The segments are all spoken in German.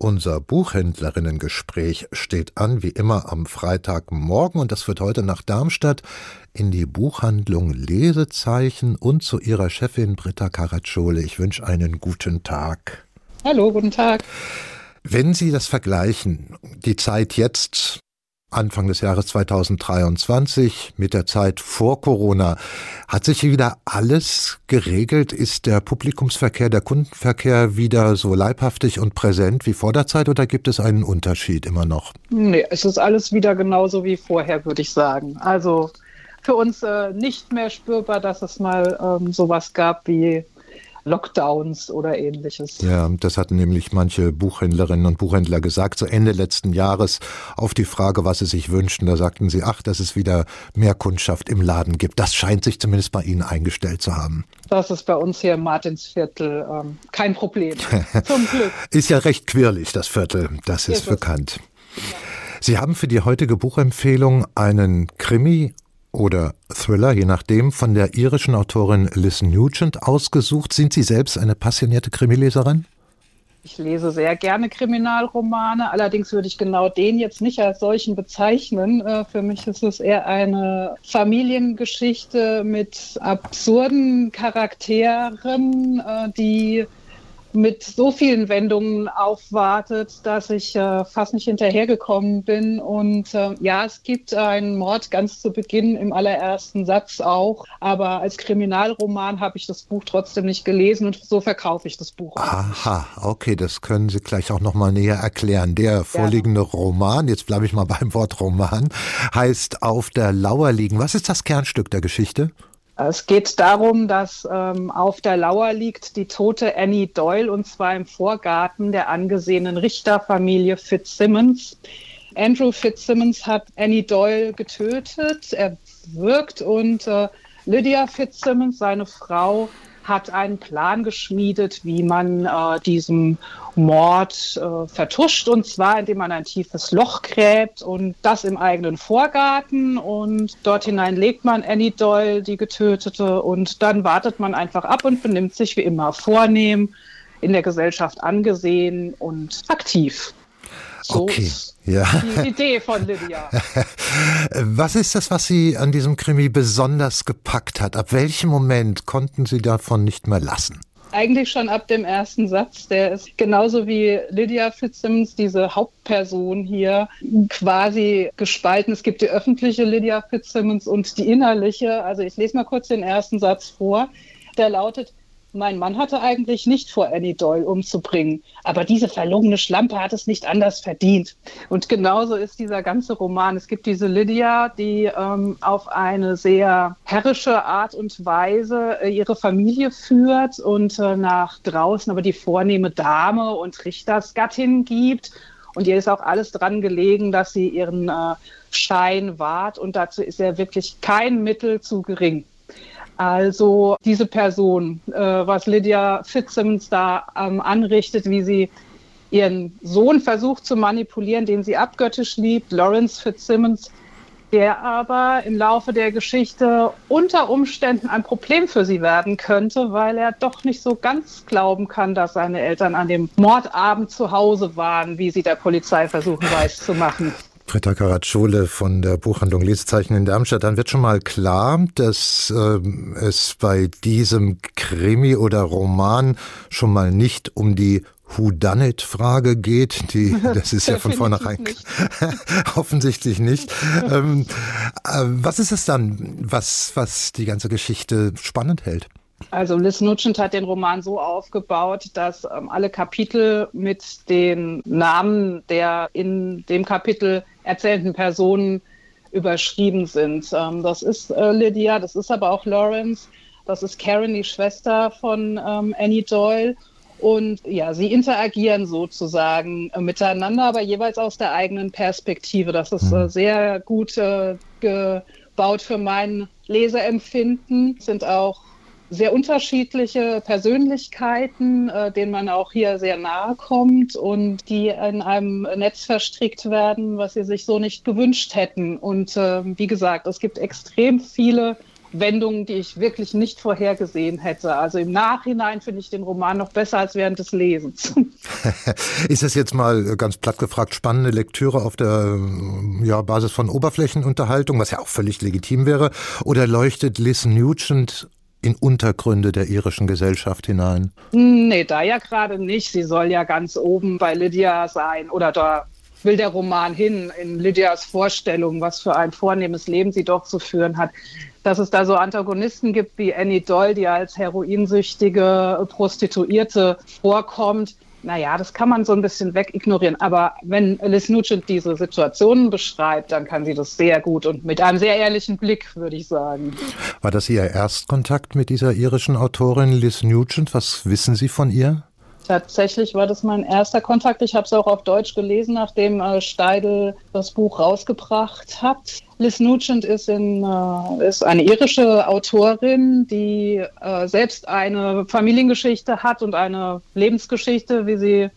Unser Buchhändlerinnengespräch steht an, wie immer am Freitagmorgen, und das führt heute nach Darmstadt in die Buchhandlung Lesezeichen und zu ihrer Chefin Britta Caracciole. Ich wünsche einen guten Tag. Hallo, guten Tag. Wenn Sie das vergleichen, die Zeit jetzt Anfang des Jahres 2023 mit der Zeit vor Corona. Hat sich wieder alles geregelt? Ist der Publikumsverkehr, der Kundenverkehr wieder so leibhaftig und präsent wie vor der Zeit oder gibt es einen Unterschied immer noch? Nee, es ist alles wieder genauso wie vorher, würde ich sagen. Also für uns äh, nicht mehr spürbar, dass es mal ähm, sowas gab wie Lockdowns oder ähnliches. Ja, das hatten nämlich manche Buchhändlerinnen und Buchhändler gesagt, zu Ende letzten Jahres auf die Frage, was sie sich wünschten. Da sagten sie, ach, dass es wieder mehr Kundschaft im Laden gibt. Das scheint sich zumindest bei Ihnen eingestellt zu haben. Das ist bei uns hier im Martinsviertel ähm, kein Problem. Zum Glück. Ist ja recht quirlig, das Viertel. Das ist, ist bekannt. Ja. Sie haben für die heutige Buchempfehlung einen Krimi oder Thriller, je nachdem, von der irischen Autorin Liz Nugent ausgesucht. Sind Sie selbst eine passionierte Krimileserin? Ich lese sehr gerne Kriminalromane, allerdings würde ich genau den jetzt nicht als solchen bezeichnen. Äh, für mich ist es eher eine Familiengeschichte mit absurden Charakteren, äh, die mit so vielen Wendungen aufwartet, dass ich äh, fast nicht hinterhergekommen bin. Und äh, ja, es gibt einen Mord ganz zu Beginn im allerersten Satz auch. Aber als Kriminalroman habe ich das Buch trotzdem nicht gelesen und so verkaufe ich das Buch. Aha, okay, das können Sie gleich auch nochmal näher erklären. Der vorliegende ja. Roman, jetzt bleibe ich mal beim Wort Roman, heißt Auf der Lauer liegen. Was ist das Kernstück der Geschichte? Es geht darum, dass ähm, auf der Lauer liegt die tote Annie Doyle und zwar im Vorgarten der angesehenen Richterfamilie Fitzsimmons. Andrew Fitzsimmons hat Annie Doyle getötet, er wirkt und äh, Lydia Fitzsimmons, seine Frau, hat einen Plan geschmiedet, wie man äh, diesem Mord äh, vertuscht und zwar indem man ein tiefes Loch gräbt und das im eigenen Vorgarten und dort hinein legt man Annie Doyle, die Getötete und dann wartet man einfach ab und benimmt sich wie immer vornehm, in der Gesellschaft angesehen und aktiv. So okay. Ja. Die Idee von Lydia. Was ist das, was Sie an diesem Krimi besonders gepackt hat? Ab welchem Moment konnten Sie davon nicht mehr lassen? Eigentlich schon ab dem ersten Satz. Der ist genauso wie Lydia Fitzsimmons, diese Hauptperson hier, quasi gespalten. Es gibt die öffentliche Lydia Fitzsimmons und die innerliche. Also ich lese mal kurz den ersten Satz vor. Der lautet, mein Mann hatte eigentlich nicht vor, Annie Doyle umzubringen, aber diese verlogene Schlampe hat es nicht anders verdient. Und genauso ist dieser ganze Roman. Es gibt diese Lydia, die ähm, auf eine sehr herrische Art und Weise äh, ihre Familie führt und äh, nach draußen aber die vornehme Dame und Richtersgattin gibt. Und ihr ist auch alles dran gelegen, dass sie ihren äh, Schein wahrt. Und dazu ist ja wirklich kein Mittel zu gering. Also diese Person, äh, was Lydia Fitzsimmons da ähm, anrichtet, wie sie ihren Sohn versucht zu manipulieren, den sie abgöttisch liebt, Lawrence Fitzsimmons, der aber im Laufe der Geschichte unter Umständen ein Problem für sie werden könnte, weil er doch nicht so ganz glauben kann, dass seine Eltern an dem Mordabend zu Hause waren, wie sie der Polizei versuchen weiß zu machen. Britta Karatschule von der Buchhandlung Lesezeichen in Darmstadt, dann wird schon mal klar, dass äh, es bei diesem Krimi oder Roman schon mal nicht um die Whodunit-Frage geht, die, das ist ja von vornherein offensichtlich nicht. ähm, äh, was ist es dann, was, was die ganze Geschichte spannend hält? Also Liz Nugent hat den Roman so aufgebaut, dass ähm, alle Kapitel mit den Namen der in dem Kapitel erzählenden Personen überschrieben sind. Ähm, das ist äh, Lydia, das ist aber auch Lawrence, das ist Karen, die Schwester von ähm, Annie Doyle. Und ja, sie interagieren sozusagen miteinander, aber jeweils aus der eigenen Perspektive. Das ist äh, mhm. sehr gut äh, gebaut für mein Leseempfinden. Sind auch sehr unterschiedliche Persönlichkeiten, äh, denen man auch hier sehr nahe kommt und die in einem Netz verstrickt werden, was sie sich so nicht gewünscht hätten. Und äh, wie gesagt, es gibt extrem viele Wendungen, die ich wirklich nicht vorhergesehen hätte. Also im Nachhinein finde ich den Roman noch besser als während des Lesens. Ist es jetzt mal ganz platt gefragt spannende Lektüre auf der ja, Basis von Oberflächenunterhaltung, was ja auch völlig legitim wäre, oder leuchtet Liz Nugent in Untergründe der irischen Gesellschaft hinein? Nee, da ja gerade nicht. Sie soll ja ganz oben bei Lydia sein oder da will der Roman hin, in Lydias Vorstellung, was für ein vornehmes Leben sie doch zu führen hat. Dass es da so Antagonisten gibt wie Annie Doll, die als heroinsüchtige Prostituierte vorkommt, naja, das kann man so ein bisschen wegignorieren. Aber wenn Liz Nugent diese Situationen beschreibt, dann kann sie das sehr gut und mit einem sehr ehrlichen Blick, würde ich sagen. War das Ihr Erstkontakt mit dieser irischen Autorin Liz Nugent? Was wissen Sie von ihr? Tatsächlich war das mein erster Kontakt. Ich habe es auch auf Deutsch gelesen, nachdem äh, Steidel das Buch rausgebracht hat. Liz Nugent ist, in, äh, ist eine irische Autorin, die äh, selbst eine Familiengeschichte hat und eine Lebensgeschichte, wie sie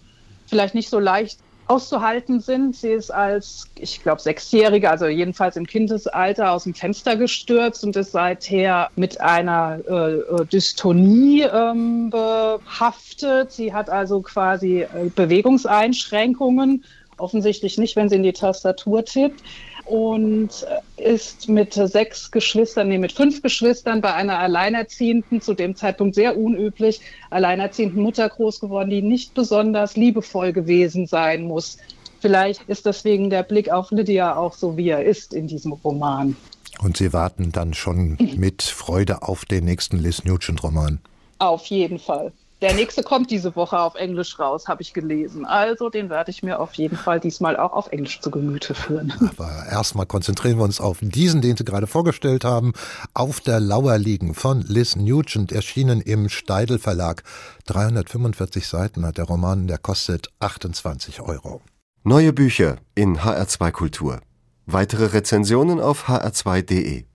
vielleicht nicht so leicht auszuhalten sind. Sie ist als, ich glaube, Sechsjährige, also jedenfalls im Kindesalter, aus dem Fenster gestürzt und ist seither mit einer äh, äh Dystonie ähm, behaftet. Sie hat also quasi äh, Bewegungseinschränkungen, offensichtlich nicht, wenn sie in die Tastatur tippt und ist mit sechs Geschwistern, nee, mit fünf Geschwistern bei einer alleinerziehenden, zu dem Zeitpunkt sehr unüblich, alleinerziehenden Mutter groß geworden, die nicht besonders liebevoll gewesen sein muss. Vielleicht ist deswegen der Blick auf Lydia auch so, wie er ist in diesem Roman. Und Sie warten dann schon mit Freude auf den nächsten Liz Nugent-Roman. Auf jeden Fall. Der nächste kommt diese Woche auf Englisch raus, habe ich gelesen. Also den werde ich mir auf jeden Fall diesmal auch auf Englisch zu Gemüte führen. Aber erstmal konzentrieren wir uns auf diesen, den Sie gerade vorgestellt haben. Auf der Lauer liegen von Liz Nugent, erschienen im Steidel Verlag. 345 Seiten hat der Roman, der kostet 28 Euro. Neue Bücher in HR2 Kultur. Weitere Rezensionen auf hr2.de.